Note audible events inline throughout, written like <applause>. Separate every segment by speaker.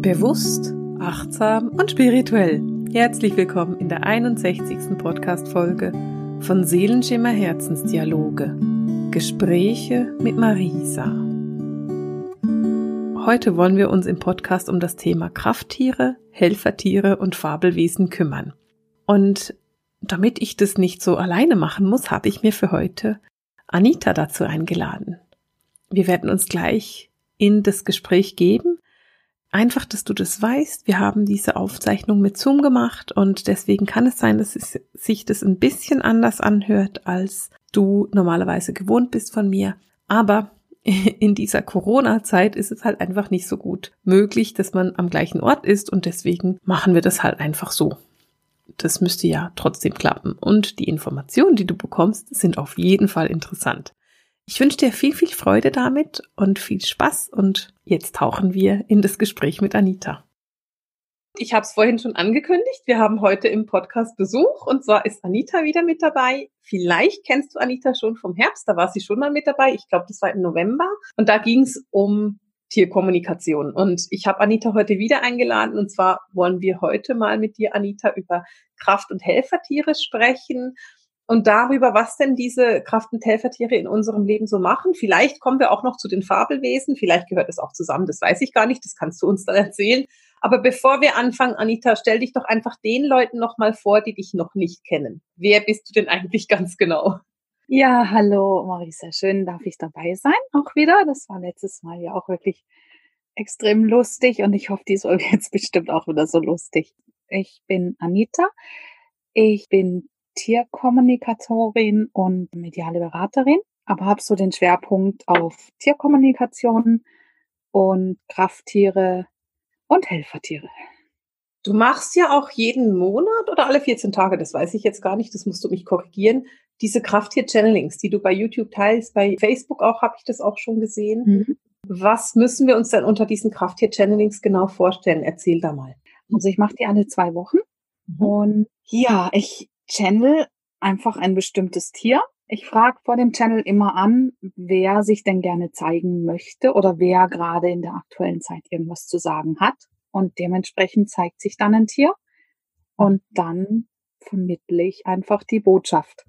Speaker 1: Bewusst, achtsam und spirituell. Herzlich willkommen in der 61. Podcast-Folge von Seelenschimmer Herzensdialoge. Gespräche mit Marisa. Heute wollen wir uns im Podcast um das Thema Krafttiere, Helfertiere und Fabelwesen kümmern. Und damit ich das nicht so alleine machen muss, habe ich mir für heute Anita dazu eingeladen. Wir werden uns gleich in das Gespräch geben Einfach, dass du das weißt. Wir haben diese Aufzeichnung mit Zoom gemacht und deswegen kann es sein, dass es sich das ein bisschen anders anhört, als du normalerweise gewohnt bist von mir. Aber <laughs> in dieser Corona-Zeit ist es halt einfach nicht so gut möglich, dass man am gleichen Ort ist und deswegen machen wir das halt einfach so. Das müsste ja trotzdem klappen und die Informationen, die du bekommst, sind auf jeden Fall interessant. Ich wünsche dir viel, viel Freude damit und viel Spaß und jetzt tauchen wir in das Gespräch mit Anita. Ich habe es vorhin schon angekündigt. Wir haben heute im Podcast Besuch und zwar ist Anita wieder mit dabei. Vielleicht kennst du Anita schon vom Herbst, da war sie schon mal mit dabei. Ich glaube, das war im November und da ging es um Tierkommunikation. Und ich habe Anita heute wieder eingeladen und zwar wollen wir heute mal mit dir, Anita, über Kraft- und Helfertiere sprechen und darüber, was denn diese Kraft- und Helfertiere in unserem Leben so machen. Vielleicht kommen wir auch noch zu den Fabelwesen, vielleicht gehört es auch zusammen, das weiß ich gar nicht, das kannst du uns dann erzählen. Aber bevor wir anfangen, Anita, stell dich doch einfach den Leuten nochmal vor, die dich noch nicht kennen. Wer bist du denn eigentlich ganz genau?
Speaker 2: Ja, hallo Marisa, schön darf ich dabei sein, auch wieder. Das war letztes Mal ja auch wirklich extrem lustig und ich hoffe, die Folge <laughs> jetzt bestimmt auch wieder so lustig. Ich bin Anita. Ich bin Tierkommunikatorin und mediale Beraterin, aber habe so den Schwerpunkt auf Tierkommunikation und Krafttiere und Helfertiere.
Speaker 1: Du machst ja auch jeden Monat oder alle 14 Tage, das weiß ich jetzt gar nicht, das musst du mich korrigieren, diese Krafttier-Channelings, die du bei YouTube teilst, bei Facebook auch, habe ich das auch schon gesehen. Mhm. Was müssen wir uns denn unter diesen Krafttier-Channelings genau vorstellen? Erzähl da mal.
Speaker 2: Also ich mache die alle zwei Wochen. Mhm. Und ja, ich Channel einfach ein bestimmtes Tier. Ich frage vor dem Channel immer an, wer sich denn gerne zeigen möchte oder wer gerade in der aktuellen Zeit irgendwas zu sagen hat. Und dementsprechend zeigt sich dann ein Tier. Und dann vermittle ich einfach die Botschaft.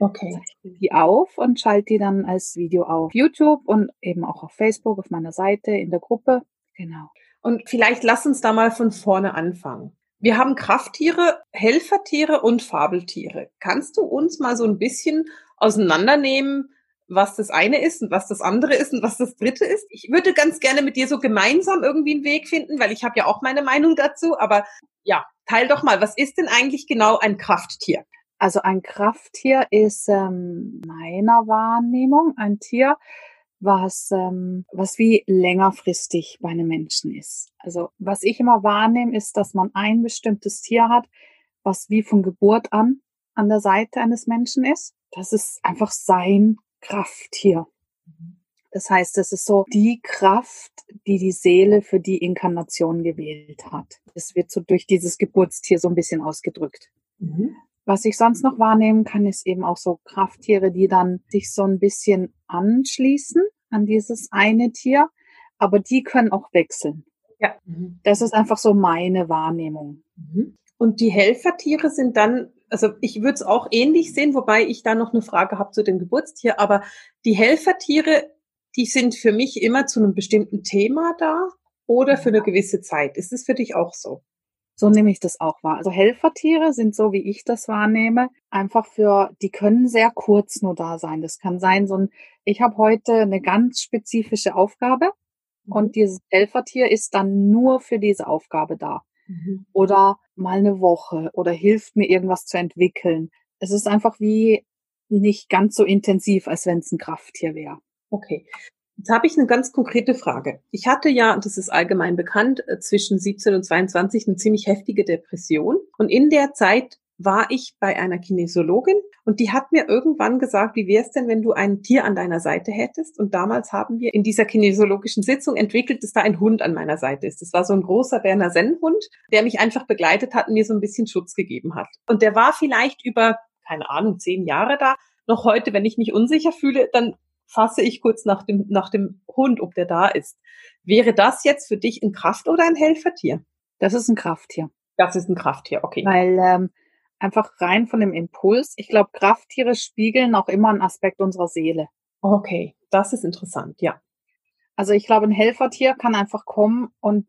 Speaker 2: Okay. Zeichne die auf und schalte die dann als Video auf YouTube und eben auch auf Facebook, auf meiner Seite, in der Gruppe. Genau.
Speaker 1: Und vielleicht lass uns da mal von vorne anfangen. Wir haben Krafttiere, Helfertiere und Fabeltiere. Kannst du uns mal so ein bisschen auseinandernehmen, was das eine ist und was das andere ist und was das dritte ist? Ich würde ganz gerne mit dir so gemeinsam irgendwie einen Weg finden, weil ich habe ja auch meine Meinung dazu. Aber ja, teil doch mal, was ist denn eigentlich genau ein Krafttier?
Speaker 2: Also ein Krafttier ist ähm, meiner Wahrnehmung ein Tier, was, ähm, was wie längerfristig bei einem Menschen ist. Also was ich immer wahrnehme, ist, dass man ein bestimmtes Tier hat, was wie von Geburt an an der Seite eines Menschen ist. Das ist einfach sein Krafttier. Das heißt, das ist so die Kraft, die die Seele für die Inkarnation gewählt hat. Das wird so durch dieses Geburtstier so ein bisschen ausgedrückt. Mhm. Was ich sonst noch wahrnehmen kann, ist eben auch so Krafttiere, die dann sich so ein bisschen anschließen an dieses eine Tier, aber die können auch wechseln. Ja. Mhm. Das ist einfach so meine Wahrnehmung.
Speaker 1: Mhm. Und die Helfertiere sind dann, also ich würde es auch ähnlich sehen, wobei ich da noch eine Frage habe zu dem Geburtstier, aber die Helfertiere, die sind für mich immer zu einem bestimmten Thema da oder für eine gewisse Zeit. Ist es für dich auch so?
Speaker 2: So nehme ich das auch wahr. Also Helfertiere sind so, wie ich das wahrnehme, einfach für, die können sehr kurz nur da sein. Das kann sein, so ein, ich habe heute eine ganz spezifische Aufgabe mhm. und dieses Helfertier ist dann nur für diese Aufgabe da. Mhm. Oder mal eine Woche oder hilft mir irgendwas zu entwickeln. Es ist einfach wie nicht ganz so intensiv, als wenn es ein Krafttier wäre.
Speaker 1: Okay. Jetzt habe ich eine ganz konkrete Frage. Ich hatte ja, das ist allgemein bekannt, äh, zwischen 17 und 22 eine ziemlich heftige Depression. Und in der Zeit war ich bei einer Kinesiologin und die hat mir irgendwann gesagt, wie wäre es denn, wenn du ein Tier an deiner Seite hättest? Und damals haben wir in dieser kinesiologischen Sitzung entwickelt, dass da ein Hund an meiner Seite ist. Das war so ein großer Berner Sennhund, der mich einfach begleitet hat und mir so ein bisschen Schutz gegeben hat. Und der war vielleicht über, keine Ahnung, zehn Jahre da. Noch heute, wenn ich mich unsicher fühle, dann fasse ich kurz nach dem, nach dem Hund, ob der da ist. Wäre das jetzt für dich ein Kraft- oder ein Helfertier?
Speaker 2: Das ist ein Krafttier.
Speaker 1: Das ist ein Krafttier, okay.
Speaker 2: Weil ähm, einfach rein von dem Impuls, ich glaube, Krafttiere spiegeln auch immer einen Aspekt unserer Seele.
Speaker 1: Okay, das ist interessant, ja.
Speaker 2: Also ich glaube, ein Helfertier kann einfach kommen und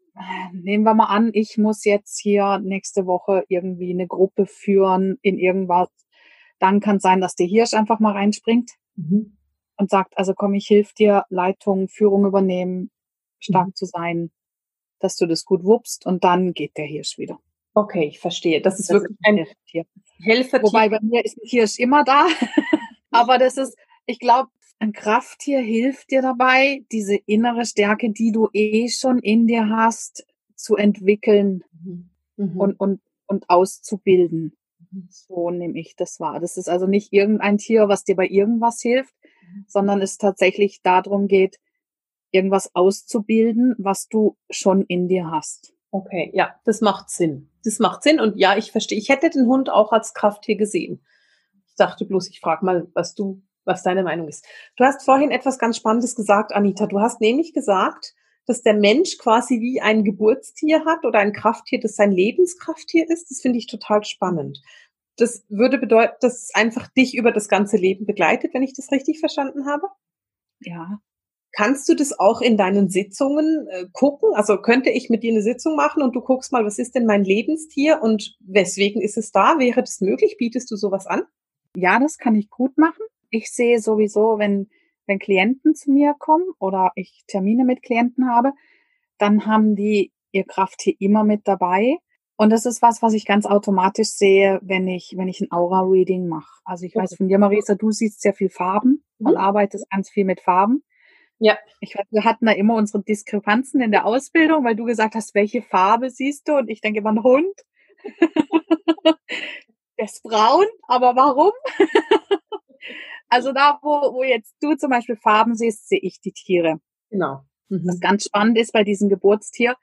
Speaker 2: nehmen wir mal an, ich muss jetzt hier nächste Woche irgendwie eine Gruppe führen in irgendwas. Dann kann es sein, dass der Hirsch einfach mal reinspringt mhm. Und sagt, also komm, ich hilf dir, Leitung, Führung übernehmen, stark mhm. zu sein, dass du das gut wuppst und dann geht der Hirsch wieder.
Speaker 1: Okay, ich verstehe. Das ist das wirklich ist ein Helfertier. Helfertier.
Speaker 2: Wobei bei mir ist ein Hirsch immer da. <laughs> Aber das ist, ich glaube, ein Krafttier hilft dir dabei, diese innere Stärke, die du eh schon in dir hast, zu entwickeln mhm. mhm. und, und, und auszubilden. Mhm. So nehme ich das wahr. Das ist also nicht irgendein Tier, was dir bei irgendwas hilft. Sondern es tatsächlich darum geht, irgendwas auszubilden, was du schon in dir hast.
Speaker 1: Okay, ja, das macht Sinn. Das macht Sinn und ja, ich verstehe. Ich hätte den Hund auch als Krafttier gesehen. Ich dachte bloß, ich frage mal, was du, was deine Meinung ist. Du hast vorhin etwas ganz Spannendes gesagt, Anita. Du hast nämlich gesagt, dass der Mensch quasi wie ein Geburtstier hat oder ein Krafttier, das sein Lebenskrafttier ist. Das finde ich total spannend. Das würde bedeuten, dass es einfach dich über das ganze Leben begleitet, wenn ich das richtig verstanden habe?
Speaker 2: Ja,
Speaker 1: Kannst du das auch in deinen Sitzungen äh, gucken? Also könnte ich mit dir eine Sitzung machen und du guckst mal, was ist denn mein Lebenstier und weswegen ist es da? Wäre das möglich? Bietest du sowas an?
Speaker 2: Ja, das kann ich gut machen. Ich sehe sowieso, wenn, wenn Klienten zu mir kommen oder ich Termine mit Klienten habe, dann haben die ihr Krafttier immer mit dabei. Und das ist was, was ich ganz automatisch sehe, wenn ich, wenn ich ein Aura-Reading mache. Also ich weiß von dir, Marisa, du siehst sehr viel Farben und mhm. arbeitest ganz viel mit Farben.
Speaker 1: Ja.
Speaker 2: Ich weiß, wir hatten da immer unsere Diskrepanzen in der Ausbildung, weil du gesagt hast, welche Farbe siehst du? Und ich denke immer, ein Hund. <laughs> der ist braun, aber warum? <laughs> also da, wo, wo jetzt du zum Beispiel Farben siehst, sehe ich die Tiere.
Speaker 1: Genau.
Speaker 2: Mhm. Was ganz spannend ist bei diesem Geburtstier,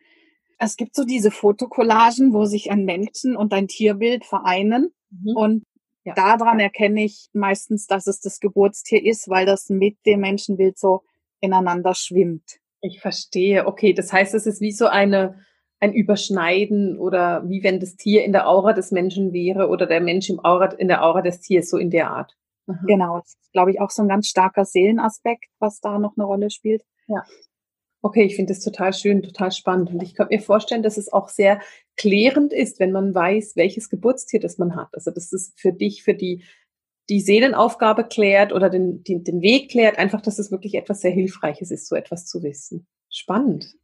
Speaker 2: es gibt so diese Fotokollagen, wo sich ein Menschen und ein Tierbild vereinen. Mhm. Und ja. daran erkenne ich meistens, dass es das Geburtstier ist, weil das mit dem Menschenbild so ineinander schwimmt.
Speaker 1: Ich verstehe. Okay, das heißt, es ist wie so eine, ein Überschneiden oder wie wenn das Tier in der Aura des Menschen wäre oder der Mensch im Aura, in der Aura des Tiers, so in der Art.
Speaker 2: Aha. Genau, das ist, glaube ich, auch so ein ganz starker Seelenaspekt, was da noch eine Rolle spielt.
Speaker 1: Ja. Okay, ich finde das total schön, total spannend. Und ich könnte mir vorstellen, dass es auch sehr klärend ist, wenn man weiß, welches Geburtstier das man hat. Also das ist für dich, für die die Seelenaufgabe klärt oder den, den, den Weg klärt, einfach, dass es wirklich etwas sehr Hilfreiches ist, so etwas zu wissen. Spannend.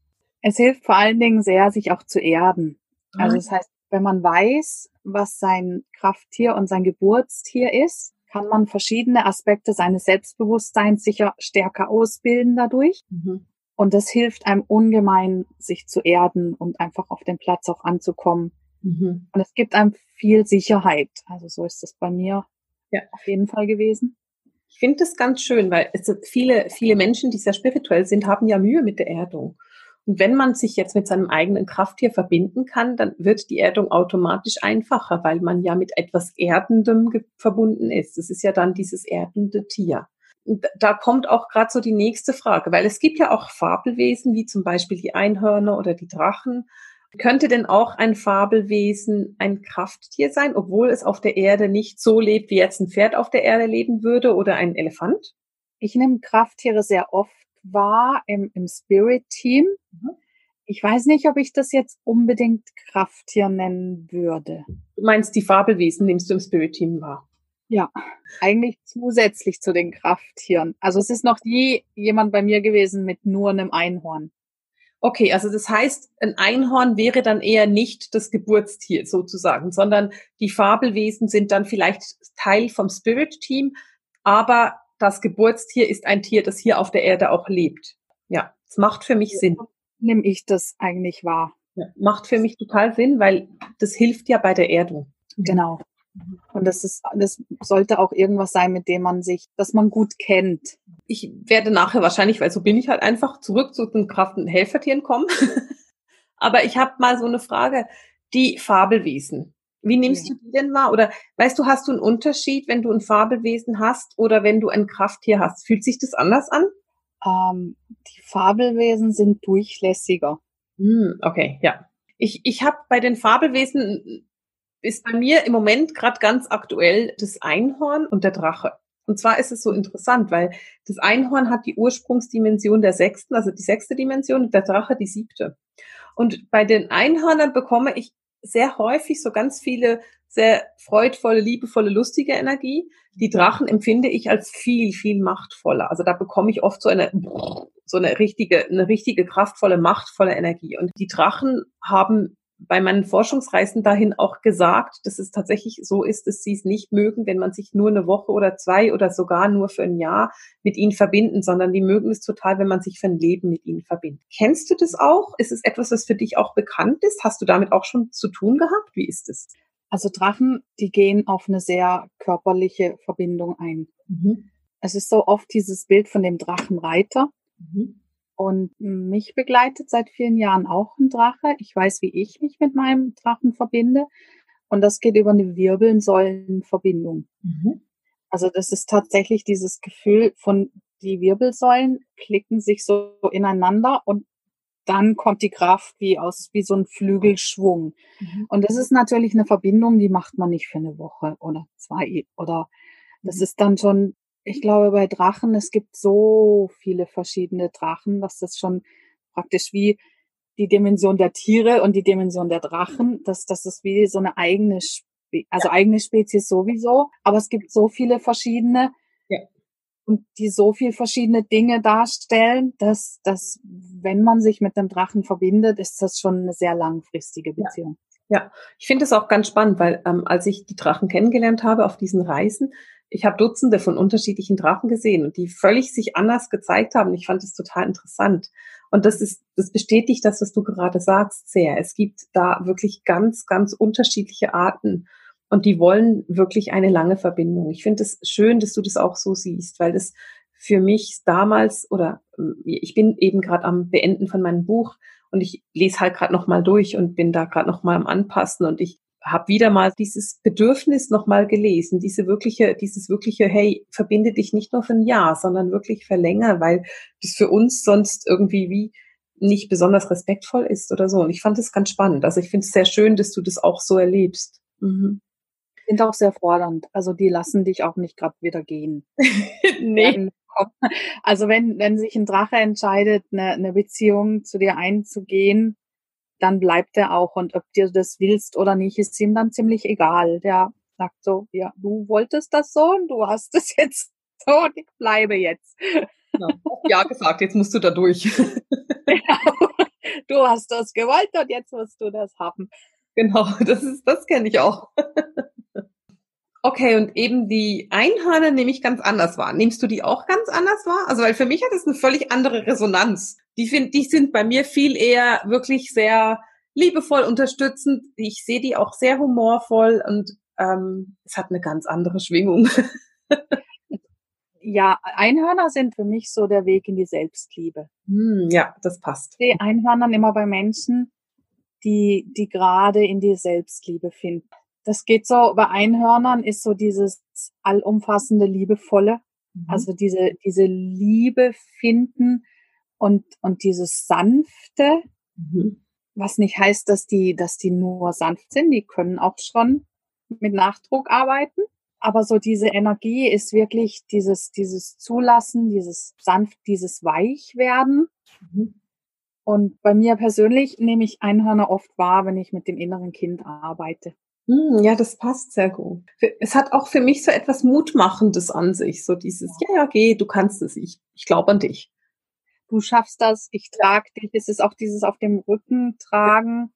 Speaker 2: Es hilft vor allen Dingen sehr, sich auch zu erden. Also das heißt, wenn man weiß, was sein Krafttier und sein Geburtstier ist, kann man verschiedene Aspekte seines Selbstbewusstseins sicher stärker ausbilden dadurch. Mhm. Und das hilft einem ungemein, sich zu erden und einfach auf den Platz auch anzukommen. Mhm. Und es gibt einem viel Sicherheit. Also so ist es bei mir ja. auf jeden Fall gewesen.
Speaker 1: Ich finde das ganz schön, weil es viele, viele Menschen, die sehr spirituell sind, haben ja Mühe mit der Erdung. Und wenn man sich jetzt mit seinem eigenen Krafttier verbinden kann, dann wird die Erdung automatisch einfacher, weil man ja mit etwas Erdendem verbunden ist. Das ist ja dann dieses erdende Tier. Da kommt auch gerade so die nächste Frage, weil es gibt ja auch Fabelwesen, wie zum Beispiel die Einhörner oder die Drachen. Könnte denn auch ein Fabelwesen ein Krafttier sein, obwohl es auf der Erde nicht so lebt, wie jetzt ein Pferd auf der Erde leben würde oder ein Elefant?
Speaker 2: Ich nehme Krafttiere sehr oft wahr im, im Spirit-Team. Mhm. Ich weiß nicht, ob ich das jetzt unbedingt Krafttier nennen würde.
Speaker 1: Du meinst, die Fabelwesen nimmst du im Spirit-Team wahr?
Speaker 2: Ja, eigentlich zusätzlich zu den Krafttieren. Also es ist noch nie jemand bei mir gewesen mit nur einem Einhorn.
Speaker 1: Okay, also das heißt, ein Einhorn wäre dann eher nicht das Geburtstier sozusagen, sondern die Fabelwesen sind dann vielleicht Teil vom Spirit-Team, aber das Geburtstier ist ein Tier, das hier auf der Erde auch lebt. Ja, es macht für mich Sinn.
Speaker 2: Nimm ich das eigentlich wahr?
Speaker 1: Ja, macht für mich total Sinn, weil das hilft ja bei der Erdung.
Speaker 2: Genau. Und das ist, das sollte auch irgendwas sein, mit dem man sich, dass man gut kennt.
Speaker 1: Ich werde nachher wahrscheinlich, weil so bin ich halt einfach, zurück zu den Kraft- und Helfertieren kommen. <laughs> Aber ich habe mal so eine Frage. Die Fabelwesen, Wie nimmst ja. du die denn wahr? Oder weißt du, hast du einen Unterschied, wenn du ein Fabelwesen hast oder wenn du ein Krafttier hast? Fühlt sich das anders an?
Speaker 2: Ähm, die Fabelwesen sind durchlässiger.
Speaker 1: Hm, okay, ja. Ich, ich habe bei den Fabelwesen ist bei mir im Moment gerade ganz aktuell das Einhorn und der Drache. Und zwar ist es so interessant, weil das Einhorn hat die Ursprungsdimension der sechsten, also die sechste Dimension, und der Drache die siebte. Und bei den Einhörnern bekomme ich sehr häufig so ganz viele sehr freudvolle, liebevolle, lustige Energie. Die Drachen empfinde ich als viel, viel machtvoller. Also da bekomme ich oft so eine, so eine richtige, eine richtige kraftvolle, machtvolle Energie. Und die Drachen haben bei meinen Forschungsreisen dahin auch gesagt, dass es tatsächlich so ist, dass sie es nicht mögen, wenn man sich nur eine Woche oder zwei oder sogar nur für ein Jahr mit ihnen verbinden, sondern die mögen es total, wenn man sich für ein Leben mit ihnen verbindet. Kennst du das auch? Ist es etwas, was für dich auch bekannt ist? Hast du damit auch schon zu tun gehabt? Wie ist es?
Speaker 2: Also Drachen, die gehen auf eine sehr körperliche Verbindung ein. Mhm. Es ist so oft dieses Bild von dem Drachenreiter. Mhm und mich begleitet seit vielen Jahren auch ein Drache. Ich weiß, wie ich mich mit meinem Drachen verbinde. Und das geht über eine Wirbelsäulenverbindung. Mhm. Also das ist tatsächlich dieses Gefühl von die Wirbelsäulen klicken sich so ineinander und dann kommt die Kraft wie aus, wie so ein Flügelschwung. Mhm. Und das ist natürlich eine Verbindung, die macht man nicht für eine Woche oder zwei oder das mhm. ist dann schon ich glaube, bei Drachen, es gibt so viele verschiedene Drachen, dass das schon praktisch wie die Dimension der Tiere und die Dimension der Drachen, dass das ist wie so eine eigene, Spe also ja. eigene Spezies sowieso, aber es gibt so viele verschiedene ja. und die so viel verschiedene Dinge darstellen, dass, dass wenn man sich mit dem Drachen verbindet, ist das schon eine sehr langfristige Beziehung.
Speaker 1: Ja. Ja, ich finde es auch ganz spannend, weil ähm, als ich die Drachen kennengelernt habe auf diesen Reisen, ich habe Dutzende von unterschiedlichen Drachen gesehen und die völlig sich anders gezeigt haben. Ich fand es total interessant. Und das ist, das bestätigt das, was du gerade sagst, sehr. Es gibt da wirklich ganz, ganz unterschiedliche Arten und die wollen wirklich eine lange Verbindung. Ich finde es schön, dass du das auch so siehst, weil das für mich damals oder ähm, ich bin eben gerade am Beenden von meinem Buch und ich lese halt gerade noch mal durch und bin da gerade noch mal am Anpassen und ich habe wieder mal dieses Bedürfnis nochmal gelesen, diese wirkliche, dieses wirkliche, hey, verbinde dich nicht nur für ein Jahr, sondern wirklich für länger, weil das für uns sonst irgendwie wie nicht besonders respektvoll ist oder so. Und ich fand es ganz spannend. Also ich finde es sehr schön, dass du das auch so erlebst. Mhm.
Speaker 2: Sind auch sehr fordernd. Also die lassen dich auch nicht gerade wieder gehen. <laughs>
Speaker 1: nee.
Speaker 2: Also wenn, wenn sich ein Drache entscheidet, eine, eine Beziehung zu dir einzugehen, dann bleibt er auch. Und ob dir das willst oder nicht, ist ihm dann ziemlich egal. Der sagt so, ja, du wolltest das so und du hast es <laughs> jetzt so und ich bleibe jetzt.
Speaker 1: Genau. Ja, gesagt, jetzt musst du da durch. <laughs> <laughs>
Speaker 2: Genau. Du hast das gewollt und jetzt musst du das haben.
Speaker 1: Genau, das ist, das kenne ich auch. Okay, und eben die Einhörner nehme ich ganz anders wahr. Nimmst du die auch ganz anders wahr? Also, weil für mich hat es eine völlig andere Resonanz. Die, find, die sind bei mir viel eher wirklich sehr liebevoll unterstützend. Ich sehe die auch sehr humorvoll und ähm, es hat eine ganz andere Schwingung.
Speaker 2: ja, Einhörner sind für mich so der Weg in die Selbstliebe.
Speaker 1: Hm, ja, das passt.
Speaker 2: Ich sehe Einhörnern immer bei Menschen, die, die gerade in die Selbstliebe finden das geht so, bei Einhörnern ist so dieses allumfassende, liebevolle, mhm. also diese, diese Liebe finden und, und dieses sanfte, mhm. was nicht heißt, dass die, dass die nur sanft sind, die können auch schon mit Nachdruck arbeiten. Aber so diese Energie ist wirklich dieses, dieses Zulassen, dieses sanft, dieses Weichwerden. Mhm. Und bei mir persönlich nehme ich Einhörner oft wahr, wenn ich mit dem inneren Kind arbeite.
Speaker 1: Hm, ja, das passt sehr gut. Es hat auch für mich so etwas Mutmachendes an sich, so dieses, ja, ja, geh, du kannst es, ich, ich glaube an dich.
Speaker 2: Du schaffst das, ich trage dich. Es ist auch dieses auf dem Rücken tragen,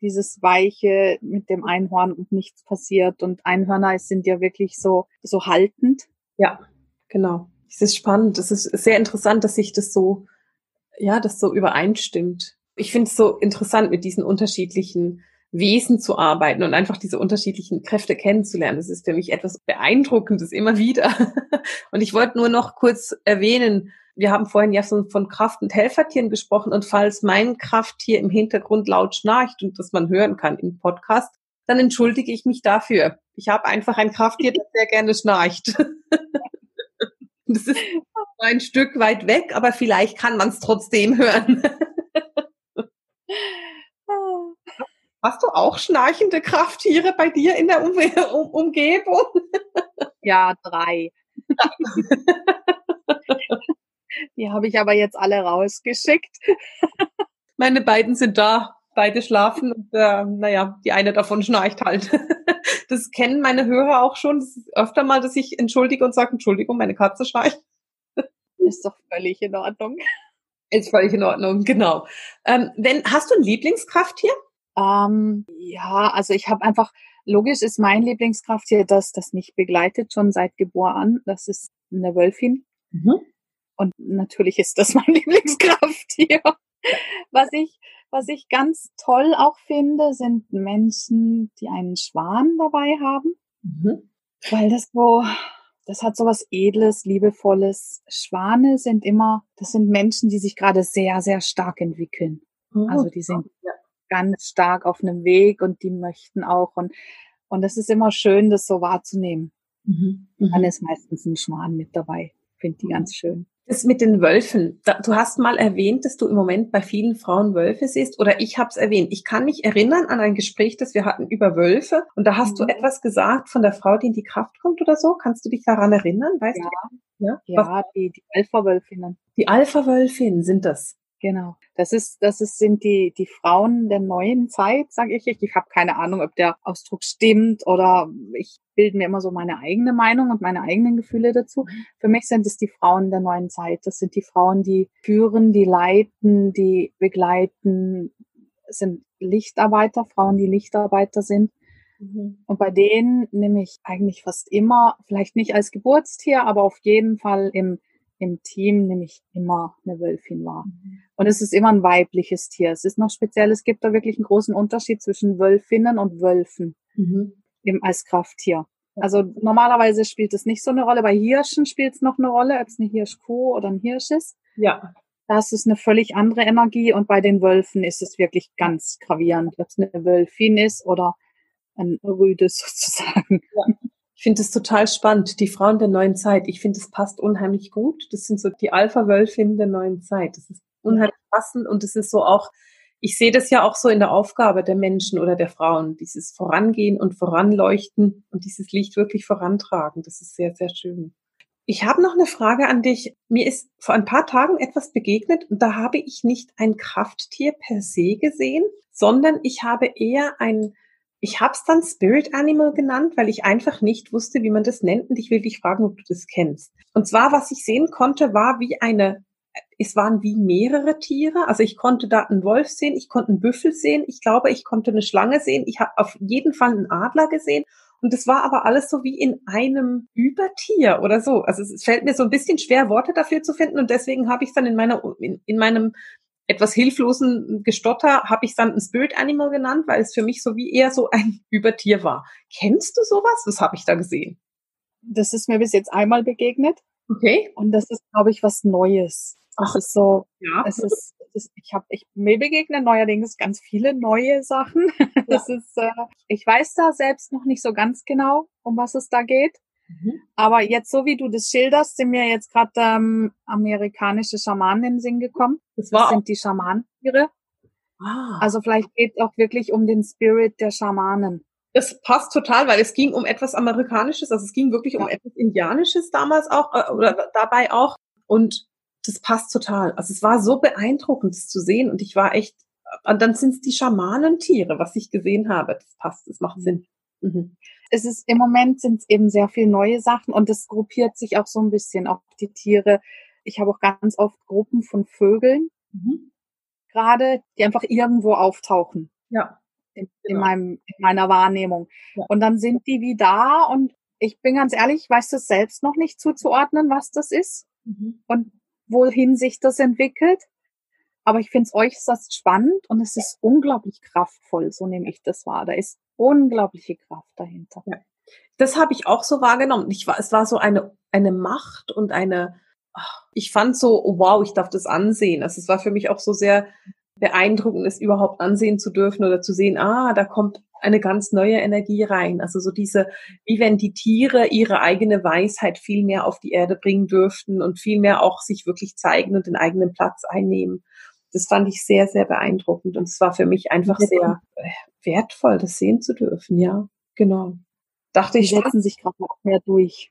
Speaker 2: dieses weiche mit dem Einhorn und nichts passiert. Und Einhörner sind ja wirklich so, so haltend.
Speaker 1: Ja, genau. Es ist spannend. Es ist sehr interessant, dass sich das so, ja, das so übereinstimmt. Ich finde es so interessant mit diesen unterschiedlichen Wesen zu arbeiten und einfach diese unterschiedlichen Kräfte kennenzulernen. Das ist für mich etwas Beeindruckendes immer wieder. <laughs> Und ich wollte nur noch kurz erwähnen, wir haben vorhin ja von Kraft- und Helfertieren gesprochen und falls mein Krafttier im Hintergrund laut schnarcht und das man hören kann im Podcast, dann entschuldige ich mich dafür. Ich habe einfach ein Krafttier, das sehr gerne schnarcht. <laughs> das ist ein Stück weit weg, aber vielleicht kann man es trotzdem hören. <laughs> Hast du auch schnarchende Krafttiere bei dir in der um um Umgebung?
Speaker 2: Ja, drei. <laughs> Die habe ich aber jetzt alle rausgeschickt. <laughs>
Speaker 1: Meine beiden sind da, beide schlafen und äh, naja, die eine davon schnarcht halt. <laughs> Das kennen meine Hörer auch schon. Das ist öfter mal, dass ich entschuldige und sage, Entschuldigung, meine Katze schnarcht. <laughs>
Speaker 2: Ist doch völlig in Ordnung.
Speaker 1: Ist völlig in Ordnung, genau. Ähm, wenn, hast du ein Lieblingskrafttier?
Speaker 2: Ähm, ja, also ich habe einfach, logisch ist mein Lieblingskrafttier, das das mich begleitet, schon seit Geburt an. Das ist eine Wölfin. Mhm. Und natürlich ist das <laughs> mein Lieblingskrafttier. Was ich, was ich ganz toll auch finde, sind Menschen, die einen Schwan dabei haben. Mhm. Weil das so, das hat so was Edles, Liebevolles. Schwane sind immer, das sind Menschen, die sich gerade sehr, sehr stark entwickeln. Mhm. Also die sind ja. ganz stark auf einem Weg und die möchten auch und, und das ist immer schön, das so wahrzunehmen. Mhm. Dann mhm. ist meistens ein Schwan mit dabei. Finde die mhm. ganz schön.
Speaker 1: Das mit den Wölfen. Du hast mal erwähnt, dass du im Moment bei vielen Frauen Wölfe siehst, oder ich habe es erwähnt. Ich kann mich erinnern an ein Gespräch, das wir hatten über Wölfe, und da hast mhm. du etwas gesagt von der Frau, die in die Kraft kommt oder so. Kannst du dich daran erinnern?
Speaker 2: Weißt ja, du? Ja, ja die, die Alpha-Wölfinnen.
Speaker 1: Die Alpha-Wölfinnen sind das.
Speaker 2: Genau. Das ist, das ist, sind die, die Frauen der neuen Zeit, sage ich. Ich habe keine Ahnung, ob der Ausdruck stimmt oder ich bilde mir immer so meine eigene Meinung und meine eigenen Gefühle dazu. Mhm. Für mich sind es die Frauen der neuen Zeit. Das sind die Frauen, die führen, die leiten, die begleiten, das sind Lichtarbeiter, Frauen, die Lichtarbeiter sind. Mhm. Und bei denen nehme ich eigentlich fast immer, vielleicht nicht als Geburtstier, aber auf jeden Fall im im Team nehme ich immer eine Wölfin wahr. Mhm. Und es ist immer ein weibliches Tier. Es ist noch speziell, es gibt da wirklich einen großen Unterschied zwischen Wölfinnen und Wölfen mhm. im, als Krafttier. Also normalerweise spielt es nicht so eine Rolle. Bei Hirschen spielt es noch eine Rolle, ob es eine Hirschkuh oder ein Hirsch ist.
Speaker 1: Ja.
Speaker 2: Das ist eine völlig andere Energie und bei den Wölfen ist es wirklich ganz gravierend, ob es eine Wölfin ist oder ein Rüde <laughs> sozusagen.
Speaker 1: Ja. Ich finde es total spannend, die Frauen der neuen Zeit. Ich finde, es passt unheimlich gut. Das sind so die Alpha-Wölfinnen der neuen Zeit. Das ist unheimlich passend und es ist so auch, ich sehe das ja auch so in der Aufgabe der Menschen oder der Frauen, dieses Vorangehen und Voranleuchten und dieses Licht wirklich vorantragen. Das ist sehr, sehr schön. Ich habe noch eine Frage an dich. Mir ist vor ein paar Tagen etwas begegnet und da habe ich nicht ein Krafttier per se gesehen, sondern ich habe eher ein ich habe es dann Spirit Animal genannt, weil ich einfach nicht wusste, wie man das nennt. Und ich will dich fragen, ob du das kennst. Und zwar, was ich sehen konnte, war wie eine, es waren wie mehrere Tiere. Also ich konnte da einen Wolf sehen, ich konnte einen Büffel sehen, ich glaube, ich konnte eine Schlange sehen, ich habe auf jeden Fall einen Adler gesehen. Und es war aber alles so wie in einem Übertier oder so. Also es fällt mir so ein bisschen schwer, Worte dafür zu finden. Und deswegen habe ich es dann in meiner, in, in meinem etwas hilflosen Gestotter habe ich dann ein Spirit Animal genannt, weil es für mich so wie eher so ein <laughs> Übertier war. Kennst du sowas? Was habe ich da gesehen?
Speaker 2: Das ist mir bis jetzt einmal begegnet.
Speaker 1: Okay.
Speaker 2: Und das ist, glaube ich, was Neues. Das Ach, ist so, ja. es ist, es ist ich habe, ich mir begegnen neuerdings ganz viele neue Sachen. <laughs> Ja. Das ist, äh, ich weiß da selbst noch nicht so ganz genau, um was es da geht. Mhm. Aber jetzt, so wie du das schilderst, sind mir jetzt gerade ähm, amerikanische Schamanen in den Sinn gekommen. Das, war das sind die Schamanentiere. Ah. Also vielleicht geht es auch wirklich um den Spirit der Schamanen.
Speaker 1: Das passt total, weil es ging um etwas Amerikanisches, also es ging wirklich ja. um etwas Indianisches damals auch äh, oder dabei auch. Und das passt total. Also es war so beeindruckend, das zu sehen. Und ich war echt, und dann sind es die Schamanentiere, was ich gesehen habe. Das passt, das macht mhm. Sinn.
Speaker 2: Mhm es ist im Moment sind es eben sehr viel neue Sachen und es gruppiert sich auch so ein bisschen auch die Tiere. Ich habe auch ganz oft Gruppen von Vögeln, mhm. gerade, die einfach irgendwo auftauchen.
Speaker 1: Ja.
Speaker 2: In, genau. in, meinem, in meiner Wahrnehmung. Ja. Und dann sind die wie da und ich bin ganz ehrlich, ich weiß das selbst noch nicht zuzuordnen, was das ist mhm. und wohin sich das entwickelt. Aber ich finde es äußerst spannend und es ist unglaublich kraftvoll, so nehme ich das wahr. Da ist unglaubliche Kraft dahinter. Ja.
Speaker 1: Das habe ich auch so wahrgenommen. Ich war, es war so eine, eine Macht und eine, ich fand so, wow, ich darf das ansehen. Also es war für mich auch so sehr beeindruckend, es überhaupt ansehen zu dürfen oder zu sehen, ah, da kommt eine ganz neue Energie rein. Also so diese, wie wenn die Tiere ihre eigene Weisheit viel mehr auf die Erde bringen dürften und viel mehr auch sich wirklich zeigen und den eigenen Platz einnehmen. Das fand ich sehr, sehr beeindruckend und es war für mich einfach sehr wertvoll, das sehen zu dürfen. Ja, genau.
Speaker 2: Dachte ich. Die setzen sich gerade mehr durch.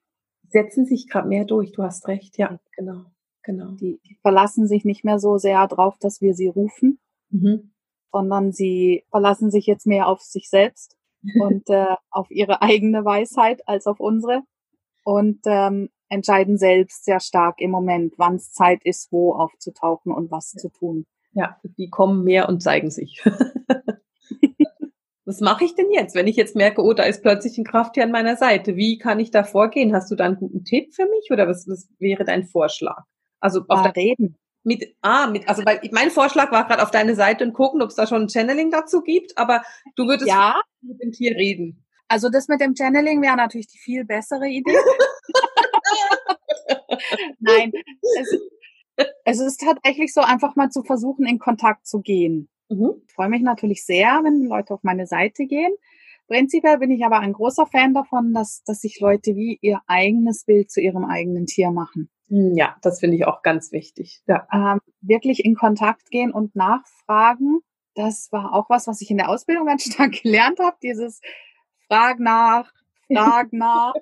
Speaker 1: Setzen sich gerade mehr durch. Du hast recht. Ja, genau, genau.
Speaker 2: Die, die verlassen sich nicht mehr so sehr darauf, dass wir sie rufen. Mhm sondern sie verlassen sich jetzt mehr auf sich selbst <laughs> und äh, auf ihre eigene Weisheit als auf unsere und ähm, entscheiden selbst sehr stark im Moment, wann es Zeit ist, wo aufzutauchen und was zu tun.
Speaker 1: Ja, die kommen mehr und zeigen sich. <laughs> was mache ich denn jetzt, wenn ich jetzt merke, oh, da ist plötzlich ein Krafttier an meiner Seite? Wie kann ich da vorgehen? Hast du da einen guten Tipp für mich oder was, was wäre dein Vorschlag?
Speaker 2: Also auf da reden.
Speaker 1: Mit, ah, mit, also weil mein Vorschlag war gerade auf deine Seite und gucken, ob es da schon ein Channeling dazu gibt, aber du würdest
Speaker 2: ja.
Speaker 1: mit dem Tier reden.
Speaker 2: Also das mit dem Channeling wäre natürlich die viel bessere Idee. <laughs> Nein, es, es, ist tatsächlich so, einfach mal zu versuchen, in Kontakt zu gehen. Mhm. Ich freue mich natürlich sehr, wenn Leute auf meine Seite gehen. Prinzipiell bin ich aber ein großer Fan davon, dass, dass sich Leute wie ihr eigenes Bild zu ihrem eigenen Tier machen.
Speaker 1: Hm, ja, das finde ich auch ganz wichtig. Ja.
Speaker 2: Ähm, wirklich in Kontakt gehen und nachfragen. Das war auch was, was ich in der Ausbildung ganz stark <laughs> gelernt habe. Dieses Frag nach, Frag <laughs> nach,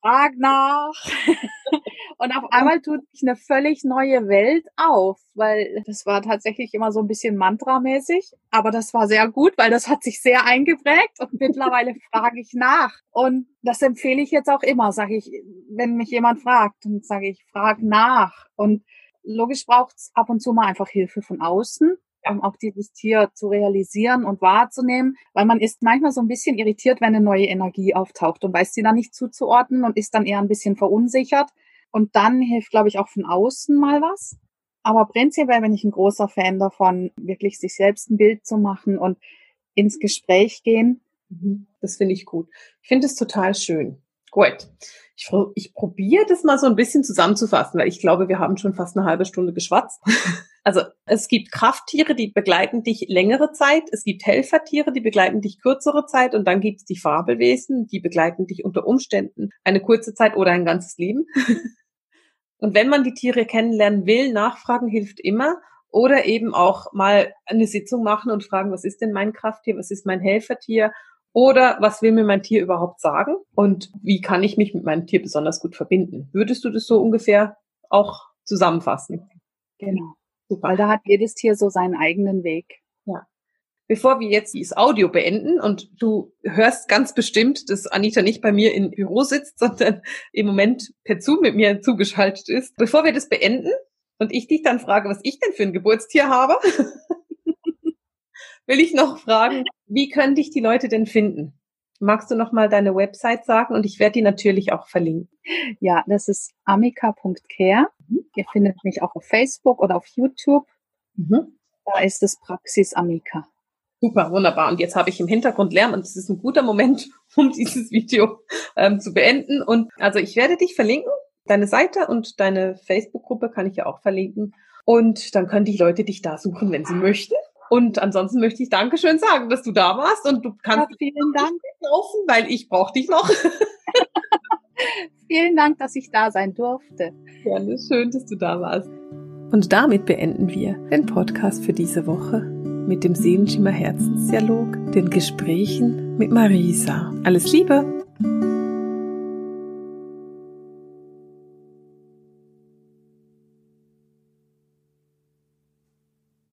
Speaker 2: Frag nach. <laughs> Und auf einmal tut sich eine völlig neue Welt auf, weil das war tatsächlich immer so ein bisschen mantramäßig, aber das war sehr gut, weil das hat sich sehr eingeprägt und mittlerweile <laughs> frage ich nach. Und das empfehle ich jetzt auch immer, sage ich, wenn mich jemand fragt, dann sage ich, frag nach. Und logisch braucht es ab und zu mal einfach Hilfe von außen um auch dieses Tier zu realisieren und wahrzunehmen, weil man ist manchmal so ein bisschen irritiert, wenn eine neue Energie auftaucht und weiß sie dann nicht zuzuordnen und ist dann eher ein bisschen verunsichert. Und dann hilft, glaube ich, auch von außen mal was. Aber prinzipiell bin ich ein großer Fan davon, wirklich sich selbst ein Bild zu machen und ins Gespräch gehen.
Speaker 1: Mhm. Das finde ich gut. Ich finde es total schön. Gut. Ich, ich probiere das mal so ein bisschen zusammenzufassen, weil ich glaube, wir haben schon fast eine halbe Stunde geschwatzt. <laughs> Also es gibt Krafttiere, die begleiten dich längere Zeit, es gibt Helfertiere, die begleiten dich kürzere Zeit und dann gibt es die Fabelwesen, die begleiten dich unter Umständen eine kurze Zeit oder ein ganzes Leben. <laughs> Und wenn man die Tiere kennenlernen will, nachfragen hilft immer. Oder eben auch mal eine Sitzung machen und fragen, was ist denn mein Krafttier, was ist mein Helfertier oder was will mir mein Tier überhaupt sagen und wie kann ich mich mit meinem Tier besonders gut verbinden? Würdest du das so ungefähr auch zusammenfassen?
Speaker 2: Genau. Super. Weil da hat jedes Tier so seinen eigenen Weg.
Speaker 1: Ja. Bevor wir jetzt dieses Audio beenden und du hörst ganz bestimmt, dass Anita nicht bei mir im Büro sitzt, <laughs> sondern im Moment per Zoom mit mir zugeschaltet ist. Bevor wir das beenden und ich dich dann frage, was ich denn für ein Geburtstier habe, <laughs> will ich noch fragen, wie können dich die Leute denn finden? Magst du noch mal deine Website sagen? Und ich werde die natürlich auch verlinken.
Speaker 2: Ja, das ist amika.care. Mhm. Ihr findet mich auch auf Facebook oder auf YouTube. Mhm. Da ist es Praxis Amika.
Speaker 1: Super, wunderbar. Und jetzt habe ich im Hintergrund Lärm und es ist ein guter Moment, <laughs> um dieses Video ähm, zu beenden. Und also ich werde dich verlinken. Deine Seite und deine Facebook-Gruppe kann ich ja auch verlinken. Und dann können die Leute dich da suchen, wenn sie möchten. Und ansonsten möchte ich Dankeschön sagen, dass du da warst und du kannst
Speaker 2: ja, vielen Dank
Speaker 1: laufen, weil ich brauche dich noch. <laughs>
Speaker 2: vielen Dank, dass ich da sein durfte.
Speaker 1: Gerne, schön, dass du da warst. Und damit beenden wir den Podcast für diese Woche mit dem Seelenschimmer Herzensdialog, den Gesprächen mit Marisa. Alles Liebe!